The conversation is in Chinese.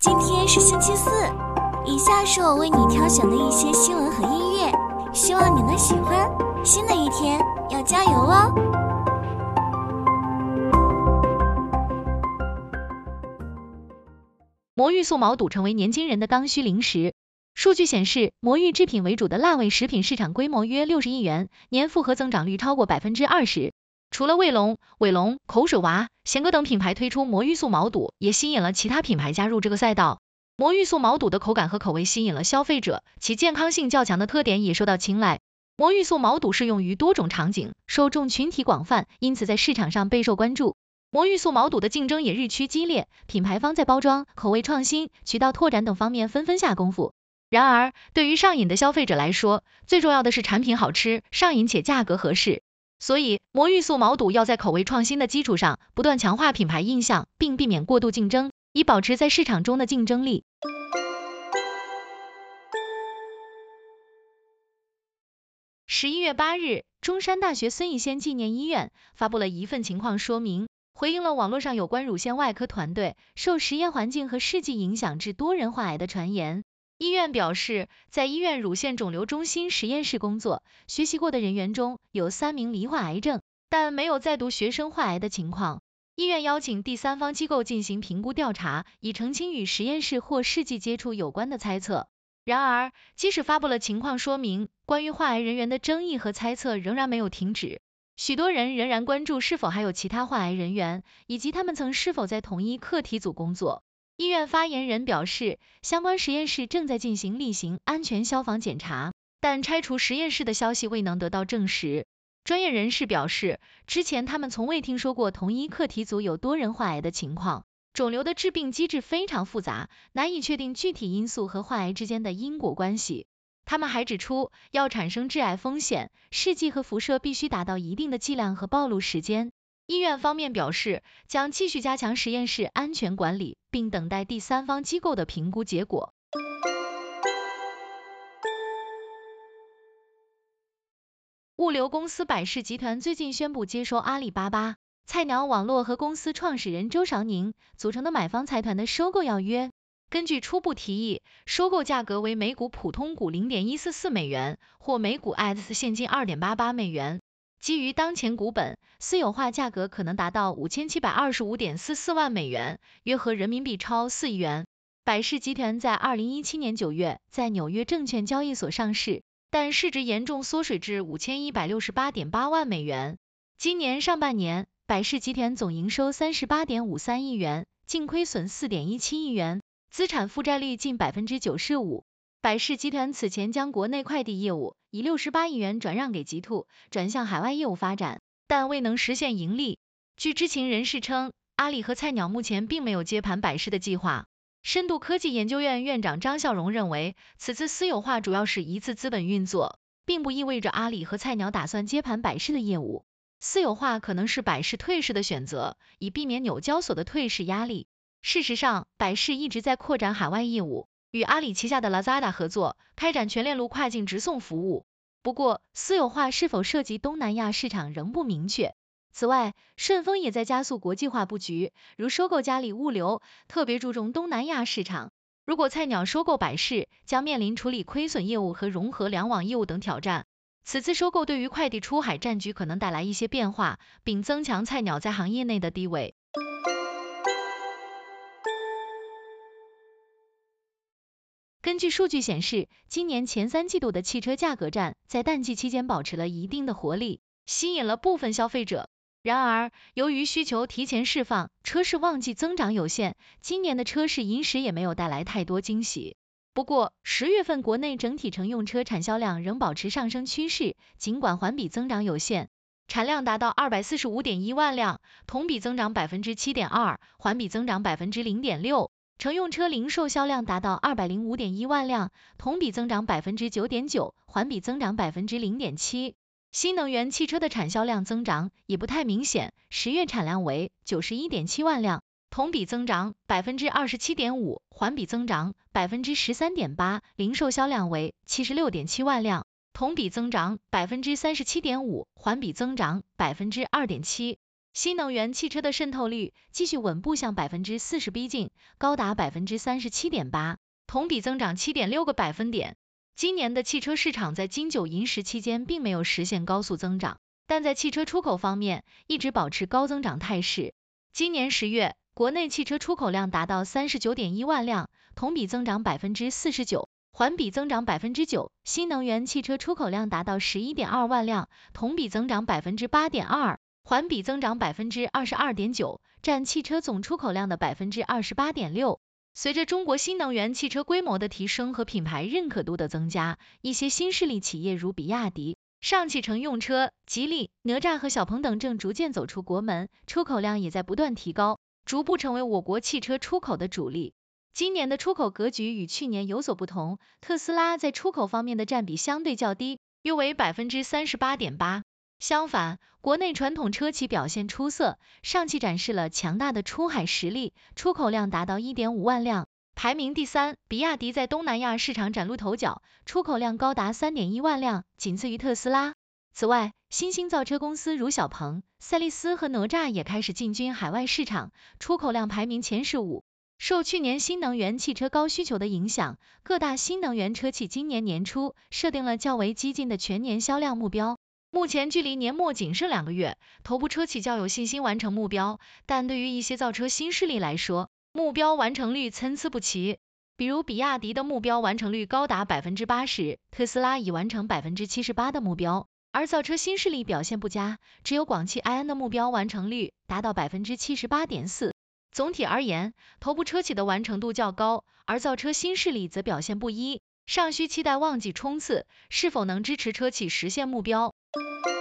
今天是星期四，以下是我为你挑选的一些新闻和音乐，希望你能喜欢。新的一天要加油哦！魔芋素毛肚成为年轻人的刚需零食。数据显示，魔芋制品为主的辣味食品市场规模约六十亿元，年复合增长率超过百分之二十。除了卫龙、伟龙、口水娃、贤哥等品牌推出魔芋素毛肚，也吸引了其他品牌加入这个赛道。魔芋素毛肚的口感和口味吸引了消费者，其健康性较强的特点也受到青睐。魔芋素毛肚适用于多种场景，受众群体广泛，因此在市场上备受关注。魔芋素毛肚的竞争也日趋激烈，品牌方在包装、口味创新、渠道拓展等方面纷纷下功夫。然而，对于上瘾的消费者来说，最重要的是产品好吃、上瘾且价格合适。所以，魔芋素毛肚要在口味创新的基础上，不断强化品牌印象，并避免过度竞争，以保持在市场中的竞争力。十一月八日，中山大学孙逸仙纪念医院发布了一份情况说明，回应了网络上有关乳腺外科团队受实验环境和试剂影响致多人患癌的传言。医院表示，在医院乳腺肿瘤中心实验室工作、学习过的人员中有三名罹患癌症，但没有在读学生患癌的情况。医院邀请第三方机构进行评估调查，以澄清与实验室或试剂接触有关的猜测。然而，即使发布了情况说明，关于患癌人员的争议和猜测仍然没有停止。许多人仍然关注是否还有其他患癌人员，以及他们曾是否在同一课题组工作。医院发言人表示，相关实验室正在进行例行安全消防检查，但拆除实验室的消息未能得到证实。专业人士表示，之前他们从未听说过同一课题组有多人患癌的情况。肿瘤的致病机制非常复杂，难以确定具体因素和患癌之间的因果关系。他们还指出，要产生致癌风险，试剂和辐射必须达到一定的剂量和暴露时间。医院方面表示，将继续加强实验室安全管理，并等待第三方机构的评估结果。物流公司百世集团最近宣布接收阿里巴巴、菜鸟网络和公司创始人周韶宁组成的买方财团的收购要约。根据初步提议，收购价格为每股普通股零点一四四美元，或每股 ADS 现金二点八八美元。基于当前股本，私有化价格可能达到五千七百二十五点四四万美元，约合人民币超四亿元。百事集团在二零一七年九月在纽约证券交易所上市，但市值严重缩水至五千一百六十八点八万美元。今年上半年，百事集团总营收三十八点五三亿元，净亏损四点一七亿元，资产负债率近百分之九十五。百世集团此前将国内快递业务以六十八亿元转让给极兔，转向海外业务发展，但未能实现盈利。据知情人士称，阿里和菜鸟目前并没有接盘百世的计划。深度科技研究院院长张孝荣认为，此次私有化主要是一次资本运作，并不意味着阿里和菜鸟打算接盘百世的业务。私有化可能是百世退市的选择，以避免纽交所的退市压力。事实上，百世一直在扩展海外业务。与阿里旗下的 Lazada 合作，开展全链路跨境直送服务。不过，私有化是否涉及东南亚市场仍不明确。此外，顺丰也在加速国际化布局，如收购嘉里物流，特别注重东南亚市场。如果菜鸟收购百世，将面临处理亏损业务和融合两网业务等挑战。此次收购对于快递出海战局可能带来一些变化，并增强菜鸟在行业内的地位。据数据显示，今年前三季度的汽车价格战在淡季期间保持了一定的活力，吸引了部分消费者。然而，由于需求提前释放，车市旺季增长有限，今年的车市银时也没有带来太多惊喜。不过，十月份国内整体乘用车产销量仍保持上升趋势，尽管环比增长有限，产量达到二百四十五点一万辆，同比增长百分之七点二，环比增长百分之零点六。乘用车零售销量达到二百零五点一万辆，同比增长百分之九点九，环比增长百分之零点七。新能源汽车的产销量增长也不太明显，十月产量为九十一点七万辆，同比增长百分之二十七点五，环比增长百分之十三点八。零售销量为七十六点七万辆，同比增长百分之三十七点五，环比增长百分之二点七。新能源汽车的渗透率继续稳步向百分之四十逼近，高达百分之三十七点八，同比增长七点六个百分点。今年的汽车市场在金九银十期间并没有实现高速增长，但在汽车出口方面一直保持高增长态势。今年十月，国内汽车出口量达到三十九点一万辆，同比增长百分之四十九，环比增长百分之九。新能源汽车出口量达到十一点二万辆，同比增长百分之八点二，环比增长百分之二十二点九，占汽车总出口量的百分之二十八点六。随着中国新能源汽车规模的提升和品牌认可度的增加，一些新势力企业如比亚迪、上汽乘用车、吉利、哪吒和小鹏等正逐渐走出国门，出口量也在不断提高，逐步成为我国汽车出口的主力。今年的出口格局与去年有所不同，特斯拉在出口方面的占比相对较低，约为百分之三十八点八。相反，国内传统车企表现出色，上汽展示了强大的出海实力，出口量达到一点五万辆，排名第三。比亚迪在东南亚市场崭露头角，出口量高达三点一万辆，仅次于特斯拉。此外，新兴造车公司如小鹏、赛力斯和哪吒也开始进军海外市场，出口量排名前十五。受去年新能源汽车高需求的影响，各大新能源车企今年年初设定了较为激进的全年销量目标。目前距离年末仅剩两个月，头部车企较有信心完成目标，但对于一些造车新势力来说，目标完成率参差不齐。比如比亚迪的目标完成率高达百分之八十，特斯拉已完成百分之七十八的目标，而造车新势力表现不佳，只有广汽埃安的目标完成率达到百分之七十八点四。总体而言，头部车企的完成度较高，而造车新势力则表现不一，尚需期待旺季冲刺是否能支持车企实现目标。Música